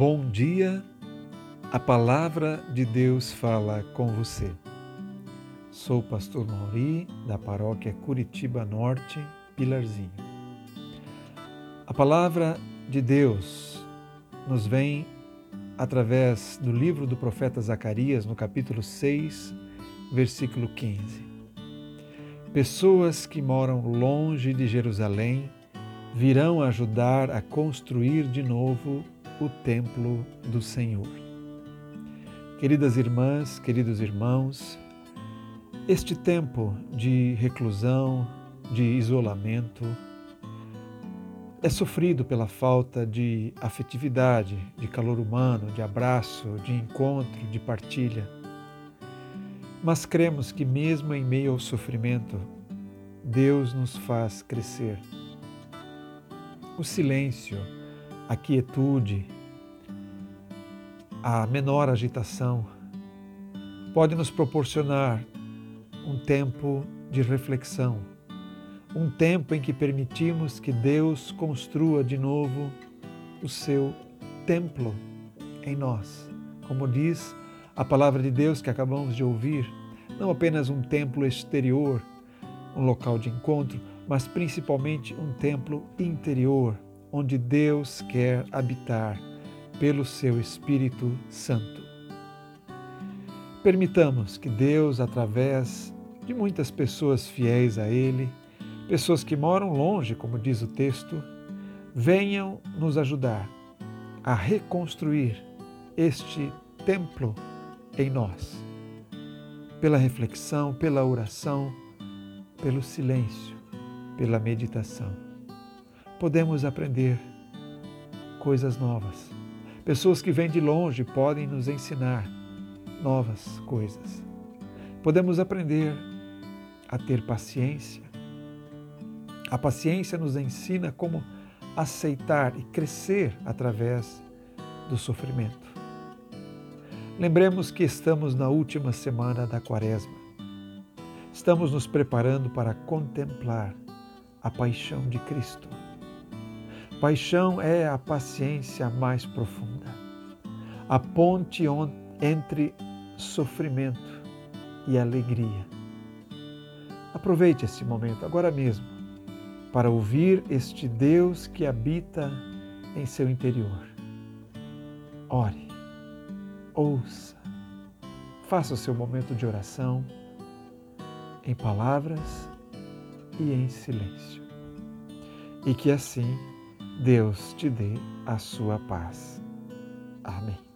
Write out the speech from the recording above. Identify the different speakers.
Speaker 1: Bom dia, a palavra de Deus fala com você. Sou o pastor Mauri, da paróquia Curitiba Norte, Pilarzinho. A palavra de Deus nos vem através do livro do profeta Zacarias, no capítulo 6, versículo 15. Pessoas que moram longe de Jerusalém virão ajudar a construir de novo o templo do Senhor. Queridas irmãs, queridos irmãos, este tempo de reclusão, de isolamento, é sofrido pela falta de afetividade, de calor humano, de abraço, de encontro, de partilha. Mas cremos que, mesmo em meio ao sofrimento, Deus nos faz crescer. O silêncio, a quietude, a menor agitação, pode nos proporcionar um tempo de reflexão, um tempo em que permitimos que Deus construa de novo o seu templo em nós. Como diz a palavra de Deus que acabamos de ouvir, não apenas um templo exterior, um local de encontro, mas principalmente um templo interior onde Deus quer habitar pelo seu Espírito Santo. Permitamos que Deus, através de muitas pessoas fiéis a Ele, pessoas que moram longe, como diz o texto, venham nos ajudar a reconstruir este templo em nós, pela reflexão, pela oração, pelo silêncio, pela meditação podemos aprender coisas novas. Pessoas que vêm de longe podem nos ensinar novas coisas. Podemos aprender a ter paciência. A paciência nos ensina como aceitar e crescer através do sofrimento. Lembremos que estamos na última semana da Quaresma. Estamos nos preparando para contemplar a paixão de Cristo Paixão é a paciência mais profunda, a ponte entre sofrimento e alegria. Aproveite esse momento, agora mesmo, para ouvir este Deus que habita em seu interior. Ore, ouça, faça o seu momento de oração em palavras e em silêncio. E que assim Deus te dê a sua paz. Amém.